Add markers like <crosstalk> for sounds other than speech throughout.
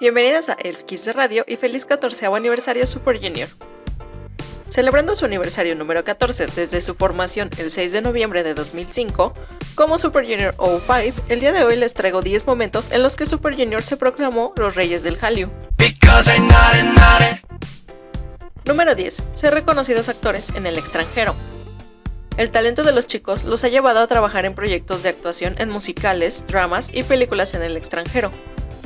Bienvenidas a Elf Kiss de Radio y feliz 14 aniversario Super Junior. Celebrando su aniversario número 14 desde su formación el 6 de noviembre de 2005, como Super Junior 05, el día de hoy les traigo 10 momentos en los que Super Junior se proclamó los reyes del Hallyu. Número 10. Ser reconocidos actores en el extranjero. El talento de los chicos los ha llevado a trabajar en proyectos de actuación en musicales, dramas y películas en el extranjero,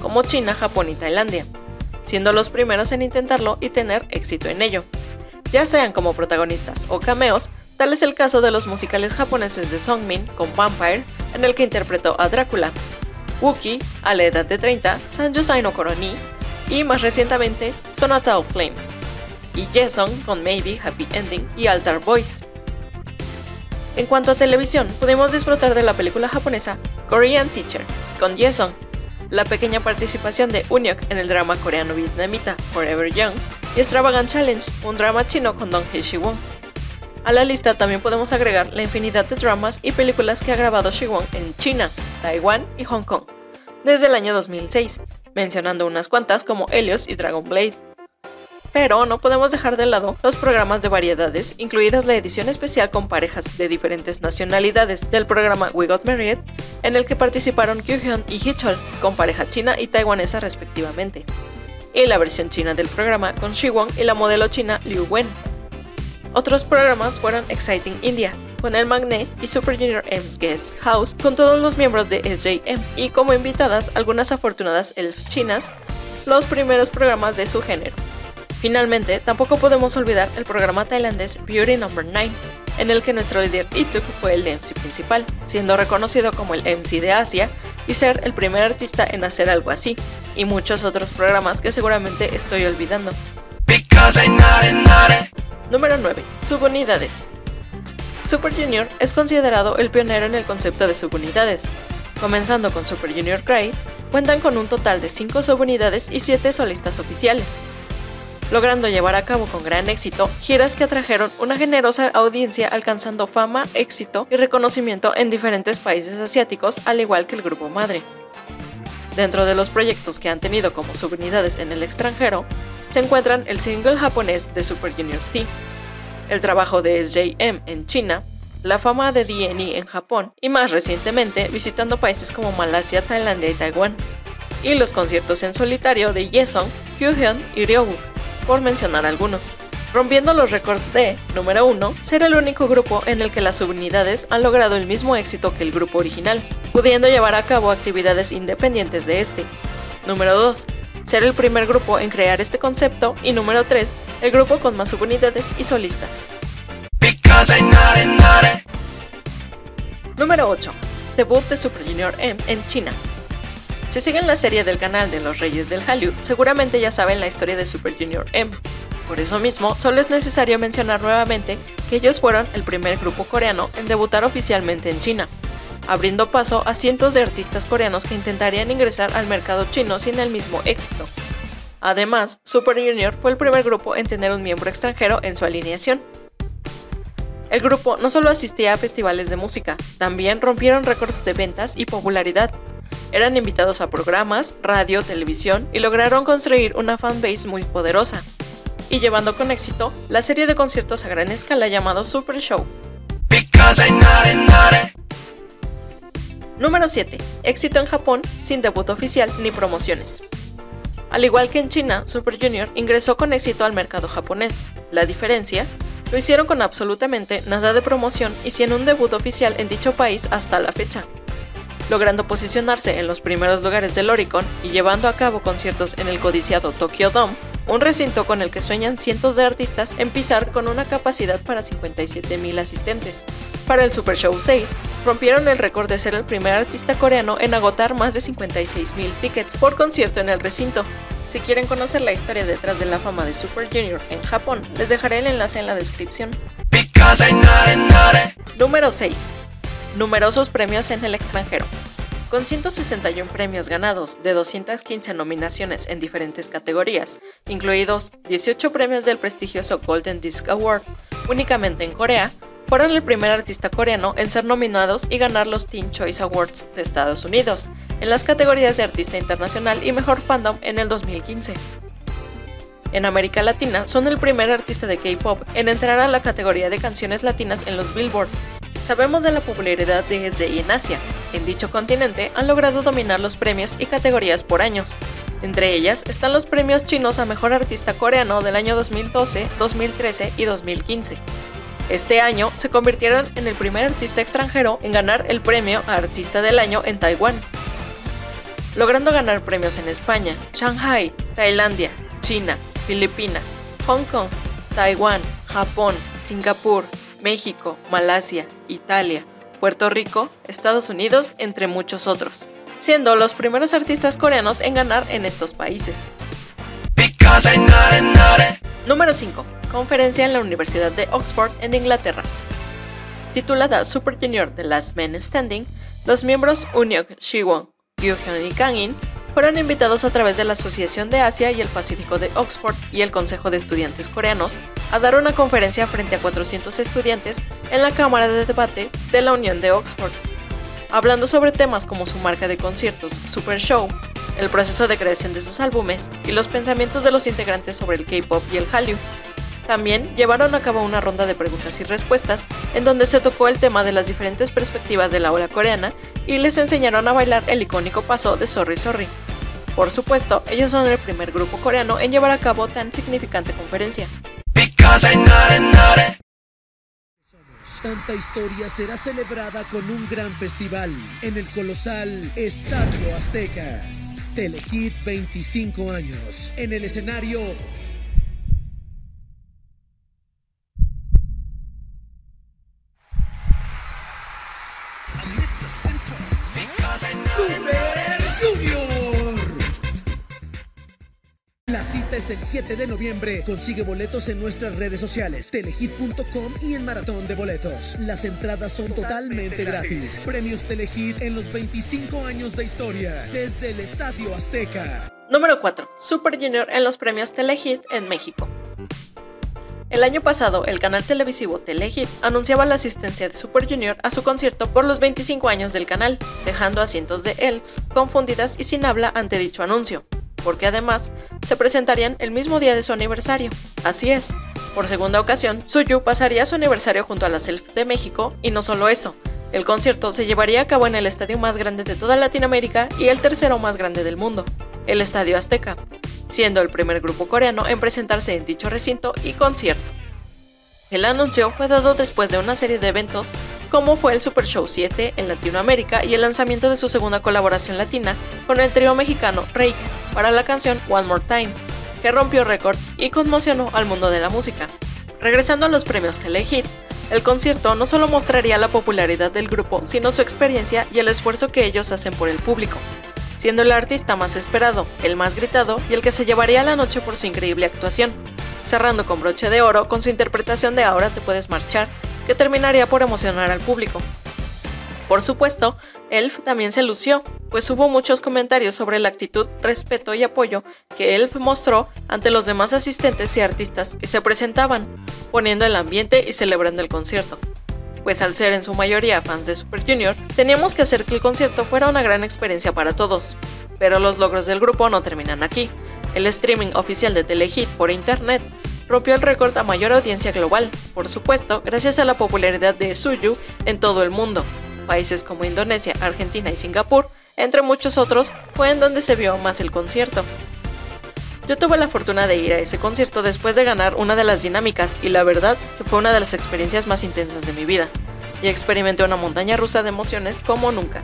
como China, Japón y Tailandia, siendo los primeros en intentarlo y tener éxito en ello. Ya sean como protagonistas o cameos, tal es el caso de los musicales japoneses de Songmin con Vampire, en el que interpretó a Drácula, Wookie, a la edad de 30, Sanjusai no Koroni, y más recientemente Sonata of Flame, y Jason con Maybe, Happy Ending y Altar Boys. En cuanto a televisión, pudimos disfrutar de la película japonesa Korean Teacher, con Jason, la pequeña participación de Unyok en el drama coreano-vietnamita Forever Young y Extravagant Challenge, un drama chino con Dong Hee Won. A la lista también podemos agregar la infinidad de dramas y películas que ha grabado Won en China, Taiwán y Hong Kong, desde el año 2006, mencionando unas cuantas como Helios y Dragon Blade. Pero no podemos dejar de lado los programas de variedades, incluidas la edición especial con parejas de diferentes nacionalidades del programa We Got Married, en el que participaron Kyuhyun y Hichol, con pareja china y taiwanesa respectivamente, y la versión china del programa con Shiwon y la modelo china Liu Wen. Otros programas fueron Exciting India, con el Magnet y Super Junior M's Guest House, con todos los miembros de SJM, y como invitadas algunas afortunadas elfs chinas, los primeros programas de su género. Finalmente, tampoco podemos olvidar el programa tailandés Beauty No. 9, en el que nuestro líder Ituk fue el MC principal, siendo reconocido como el MC de Asia y ser el primer artista en hacer algo así, y muchos otros programas que seguramente estoy olvidando. Número 9. Subunidades. Super Junior es considerado el pionero en el concepto de subunidades. Comenzando con Super Junior Cry, cuentan con un total de 5 subunidades y 7 solistas oficiales logrando llevar a cabo con gran éxito giras que atrajeron una generosa audiencia alcanzando fama, éxito y reconocimiento en diferentes países asiáticos, al igual que el grupo madre. Dentro de los proyectos que han tenido como subunidades en el extranjero, se encuentran el single japonés de Super Junior T, el trabajo de SJM en China, la fama de DNE en Japón y más recientemente visitando países como Malasia, Tailandia y Taiwán, y los conciertos en solitario de Yesong, Kyuhyun y Ryogu por mencionar algunos. Rompiendo los récords de, número 1, ser el único grupo en el que las subunidades han logrado el mismo éxito que el grupo original, pudiendo llevar a cabo actividades independientes de este. Número 2, ser el primer grupo en crear este concepto y número 3, el grupo con más subunidades y solistas. Número 8. Debut de Super Junior M en China. Si siguen la serie del canal de los Reyes del Hallyu, seguramente ya saben la historia de Super Junior M. Por eso mismo, solo es necesario mencionar nuevamente que ellos fueron el primer grupo coreano en debutar oficialmente en China, abriendo paso a cientos de artistas coreanos que intentarían ingresar al mercado chino sin el mismo éxito. Además, Super Junior fue el primer grupo en tener un miembro extranjero en su alineación. El grupo no solo asistía a festivales de música, también rompieron récords de ventas y popularidad, eran invitados a programas, radio, televisión y lograron construir una fanbase muy poderosa, y llevando con éxito la serie de conciertos a gran escala llamado Super Show. Número 7. Éxito en Japón sin debut oficial ni promociones. Al igual que en China, Super Junior ingresó con éxito al mercado japonés. La diferencia, lo hicieron con absolutamente nada de promoción y sin un debut oficial en dicho país hasta la fecha logrando posicionarse en los primeros lugares del Oricon y llevando a cabo conciertos en el codiciado Tokyo Dome, un recinto con el que sueñan cientos de artistas en pisar con una capacidad para 57.000 asistentes. Para el Super Show 6, rompieron el récord de ser el primer artista coreano en agotar más de 56.000 tickets por concierto en el recinto. Si quieren conocer la historia detrás de la fama de Super Junior en Japón, les dejaré el enlace en la descripción. Número 6. Numerosos premios en el extranjero. Con 161 premios ganados de 215 nominaciones en diferentes categorías, incluidos 18 premios del prestigioso Golden Disc Award, únicamente en Corea, fueron el primer artista coreano en ser nominados y ganar los Teen Choice Awards de Estados Unidos, en las categorías de Artista Internacional y Mejor Fandom en el 2015. En América Latina, son el primer artista de K-pop en entrar a la categoría de canciones latinas en los Billboard, Sabemos de la popularidad de SJ en Asia. En dicho continente han logrado dominar los premios y categorías por años. Entre ellas están los premios chinos a Mejor Artista Coreano del año 2012, 2013 y 2015. Este año se convirtieron en el primer artista extranjero en ganar el premio a Artista del Año en Taiwán, logrando ganar premios en España, Shanghai, Tailandia, China, Filipinas, Hong Kong, Taiwán, Japón, Singapur, México, Malasia, Italia, Puerto Rico, Estados Unidos, entre muchos otros, siendo los primeros artistas coreanos en ganar en estos países. Número 5. Conferencia en la Universidad de Oxford en Inglaterra. Titulada Super Junior The Last Man Standing, los miembros Unyok, Shiwon, Kyuhyun y Kangin fueron invitados a través de la Asociación de Asia y el Pacífico de Oxford y el Consejo de Estudiantes Coreanos a dar una conferencia frente a 400 estudiantes en la Cámara de Debate de la Unión de Oxford, hablando sobre temas como su marca de conciertos, Super Show, el proceso de creación de sus álbumes y los pensamientos de los integrantes sobre el K-pop y el Hallyu. También llevaron a cabo una ronda de preguntas y respuestas en donde se tocó el tema de las diferentes perspectivas de la ola coreana y les enseñaron a bailar el icónico paso de Sorry Sorry. Por supuesto, ellos son el primer grupo coreano en llevar a cabo tan significante conferencia. Tanta historia será celebrada con un gran festival en el colosal Estadio Azteca. Telehit 25 años. En el escenario La cita es el 7 de noviembre. Consigue boletos en nuestras redes sociales, telehit.com y en Maratón de Boletos. Las entradas son totalmente gratis. Premios Telehit en los 25 años de historia, desde el Estadio Azteca. Número 4. Super Junior en los premios Telehit en México. El año pasado, el canal televisivo Telehit anunciaba la asistencia de Super Junior a su concierto por los 25 años del canal, dejando a cientos de elves confundidas y sin habla ante dicho anuncio porque además se presentarían el mismo día de su aniversario. Así es, por segunda ocasión, Suyu pasaría su aniversario junto a la Self de México y no solo eso, el concierto se llevaría a cabo en el estadio más grande de toda Latinoamérica y el tercero más grande del mundo, el Estadio Azteca, siendo el primer grupo coreano en presentarse en dicho recinto y concierto. El anuncio fue dado después de una serie de eventos como fue el Super Show 7 en Latinoamérica y el lanzamiento de su segunda colaboración latina con el trío mexicano Rake para la canción One More Time, que rompió récords y conmocionó al mundo de la música. Regresando a los premios Telehit, el concierto no solo mostraría la popularidad del grupo, sino su experiencia y el esfuerzo que ellos hacen por el público, siendo el artista más esperado, el más gritado y el que se llevaría la noche por su increíble actuación cerrando con broche de oro con su interpretación de Ahora te puedes marchar, que terminaría por emocionar al público. Por supuesto, Elf también se lució, pues hubo muchos comentarios sobre la actitud, respeto y apoyo que Elf mostró ante los demás asistentes y artistas que se presentaban, poniendo el ambiente y celebrando el concierto. Pues al ser en su mayoría fans de Super Junior, teníamos que hacer que el concierto fuera una gran experiencia para todos. Pero los logros del grupo no terminan aquí, el streaming oficial de Telehit por internet rompió el récord a mayor audiencia global, por supuesto, gracias a la popularidad de Suyu en todo el mundo. Países como Indonesia, Argentina y Singapur, entre muchos otros, fue en donde se vio más el concierto. Yo tuve la fortuna de ir a ese concierto después de ganar una de las dinámicas y la verdad que fue una de las experiencias más intensas de mi vida. Y experimenté una montaña rusa de emociones como nunca.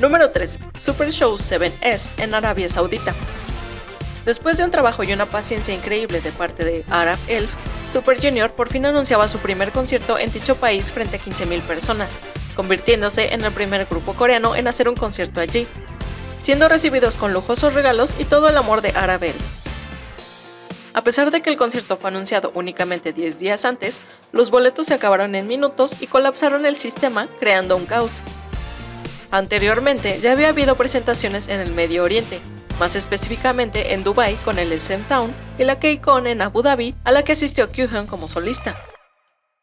Número 3. Super Show 7S en Arabia Saudita. Después de un trabajo y una paciencia increíble de parte de Arab Elf, Super Junior por fin anunciaba su primer concierto en dicho país frente a 15.000 personas, convirtiéndose en el primer grupo coreano en hacer un concierto allí, siendo recibidos con lujosos regalos y todo el amor de Arab Elf. A pesar de que el concierto fue anunciado únicamente 10 días antes, los boletos se acabaron en minutos y colapsaron el sistema, creando un caos. Anteriormente ya había habido presentaciones en el Medio Oriente, más específicamente en Dubai con el SM Town y la K-Con en Abu Dhabi, a la que asistió Kyuhyun como solista.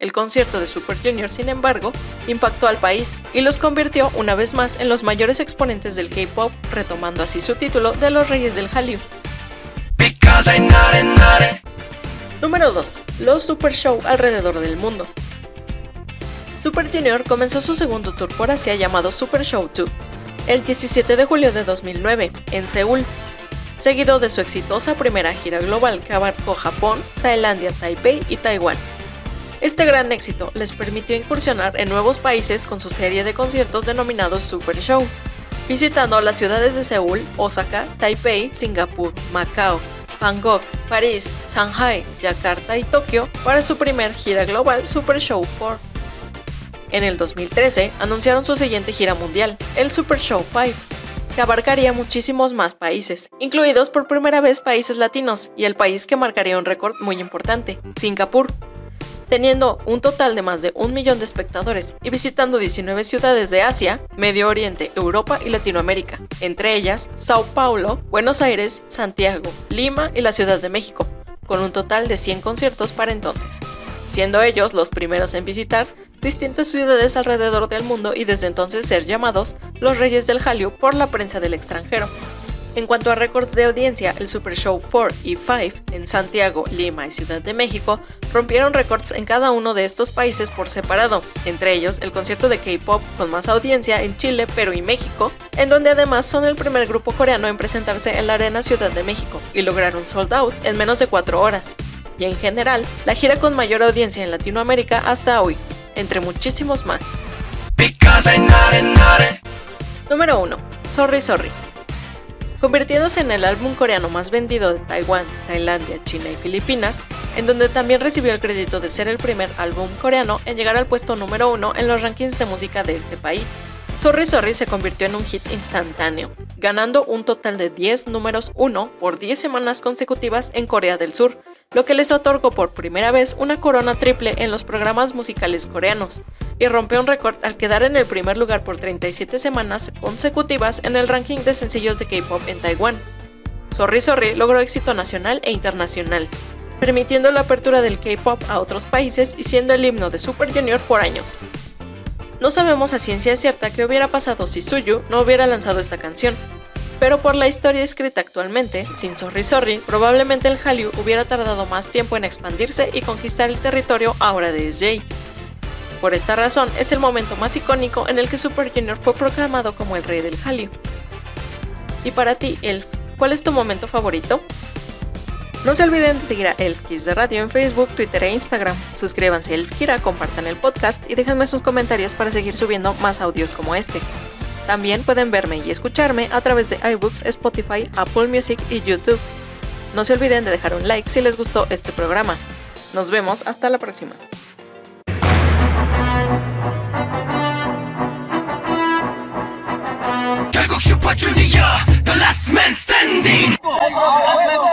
El concierto de Super Junior, sin embargo, impactó al país y los convirtió una vez más en los mayores exponentes del K-pop, retomando así su título de los Reyes del Hallyu. Número 2. Los Super Show alrededor del mundo. Super Junior comenzó su segundo tour por Asia llamado Super Show 2, el 17 de julio de 2009, en Seúl, seguido de su exitosa primera gira global que abarcó Japón, Tailandia, Taipei y Taiwán. Este gran éxito les permitió incursionar en nuevos países con su serie de conciertos denominados Super Show, visitando las ciudades de Seúl, Osaka, Taipei, Singapur, Macao, Bangkok, París, Shanghai, Yakarta y Tokio para su primer gira global Super Show 4. En el 2013 anunciaron su siguiente gira mundial, el Super Show 5, que abarcaría muchísimos más países, incluidos por primera vez países latinos y el país que marcaría un récord muy importante, Singapur, teniendo un total de más de un millón de espectadores y visitando 19 ciudades de Asia, Medio Oriente, Europa y Latinoamérica, entre ellas Sao Paulo, Buenos Aires, Santiago, Lima y la Ciudad de México, con un total de 100 conciertos para entonces, siendo ellos los primeros en visitar distintas ciudades alrededor del mundo y desde entonces ser llamados los Reyes del Hallyu por la prensa del extranjero. En cuanto a récords de audiencia, el Super Show 4 y 5 en Santiago, Lima y Ciudad de México rompieron récords en cada uno de estos países por separado, entre ellos el concierto de K-pop con más audiencia en Chile, Perú y México, en donde además son el primer grupo coreano en presentarse en la Arena Ciudad de México y lograron sold out en menos de 4 horas. Y en general, la gira con mayor audiencia en Latinoamérica hasta hoy, entre muchísimos más. Número 1. Sorry Sorry. Convirtiéndose en el álbum coreano más vendido de Taiwán, Tailandia, China y Filipinas, en donde también recibió el crédito de ser el primer álbum coreano en llegar al puesto número 1 en los rankings de música de este país. Sorry Sorry se convirtió en un hit instantáneo, ganando un total de 10 números 1 por 10 semanas consecutivas en Corea del Sur, lo que les otorgó por primera vez una corona triple en los programas musicales coreanos, y rompió un récord al quedar en el primer lugar por 37 semanas consecutivas en el ranking de sencillos de K-pop en Taiwán. Sorry Sorry logró éxito nacional e internacional, permitiendo la apertura del K-pop a otros países y siendo el himno de Super Junior por años. No sabemos a ciencia cierta qué hubiera pasado si Suyu no hubiera lanzado esta canción, pero por la historia escrita actualmente, sin Sorry Sorry, probablemente el Hallyu hubiera tardado más tiempo en expandirse y conquistar el territorio ahora de SJ. Por esta razón, es el momento más icónico en el que Super Junior fue proclamado como el rey del Hallyu. Y para ti, Elf, ¿cuál es tu momento favorito? No se olviden de seguir a Elf Kiss de Radio en Facebook, Twitter e Instagram. Suscríbanse a Elf Gira, compartan el podcast y déjenme sus comentarios para seguir subiendo más audios como este. También pueden verme y escucharme a través de iBooks, Spotify, Apple Music y YouTube. No se olviden de dejar un like si les gustó este programa. Nos vemos hasta la próxima. opportunity, the last man standing. <laughs> Oh, oh, oh,